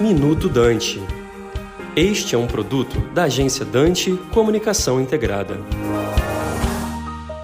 Minuto Dante. Este é um produto da agência Dante Comunicação Integrada.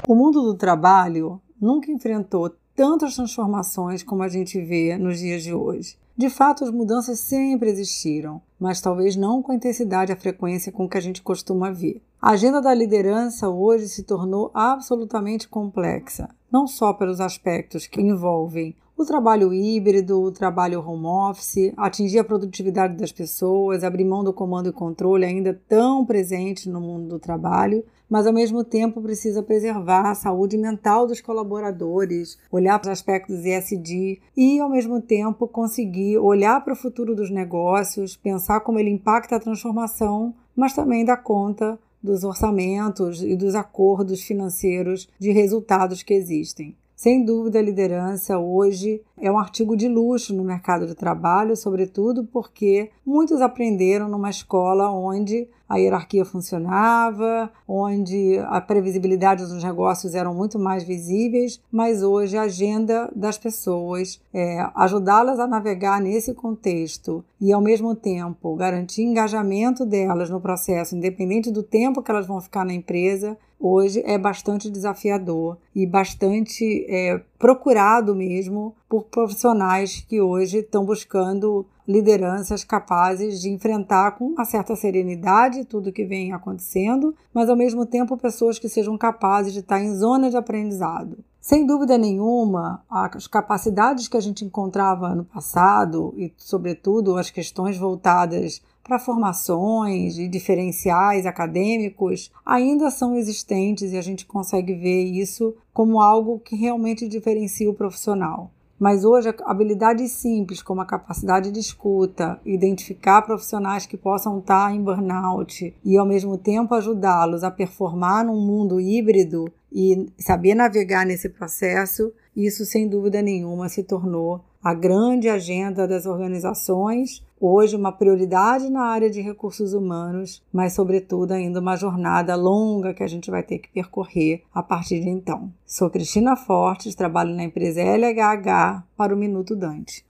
O mundo do trabalho nunca enfrentou tantas transformações como a gente vê nos dias de hoje. De fato, as mudanças sempre existiram, mas talvez não com a intensidade e a frequência com que a gente costuma ver. A agenda da liderança hoje se tornou absolutamente complexa, não só pelos aspectos que envolvem o trabalho híbrido, o trabalho home office, atingir a produtividade das pessoas, abrir mão do comando e controle ainda tão presente no mundo do trabalho, mas ao mesmo tempo precisa preservar a saúde mental dos colaboradores, olhar para os aspectos ESG e ao mesmo tempo conseguir olhar para o futuro dos negócios, pensar como ele impacta a transformação, mas também dar conta dos orçamentos e dos acordos financeiros de resultados que existem. Sem dúvida, a liderança hoje é um artigo de luxo no mercado de trabalho, sobretudo porque muitos aprenderam numa escola onde a hierarquia funcionava, onde a previsibilidade dos negócios eram muito mais visíveis, mas hoje a agenda das pessoas é ajudá-las a navegar nesse contexto e, ao mesmo tempo, garantir engajamento delas no processo, independente do tempo que elas vão ficar na empresa, hoje é bastante desafiador e bastante é, procurado mesmo por profissionais que hoje estão buscando lideranças capazes de enfrentar com uma certa serenidade tudo que vem acontecendo, mas ao mesmo tempo pessoas que sejam capazes de estar em zona de aprendizado. Sem dúvida nenhuma, as capacidades que a gente encontrava no passado e, sobretudo, as questões voltadas para formações e diferenciais acadêmicos ainda são existentes e a gente consegue ver isso como algo que realmente diferencia o profissional. Mas hoje, habilidades simples, como a capacidade de escuta, identificar profissionais que possam estar em burnout e, ao mesmo tempo, ajudá-los a performar num mundo híbrido e saber navegar nesse processo, isso, sem dúvida nenhuma, se tornou a grande agenda das organizações, hoje uma prioridade na área de recursos humanos, mas sobretudo ainda uma jornada longa que a gente vai ter que percorrer a partir de então. Sou Cristina Fortes, trabalho na empresa LHH para o Minuto Dante.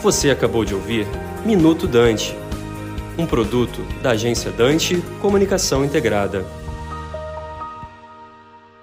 Você acabou de ouvir Minuto Dante, um produto da agência Dante Comunicação Integrada.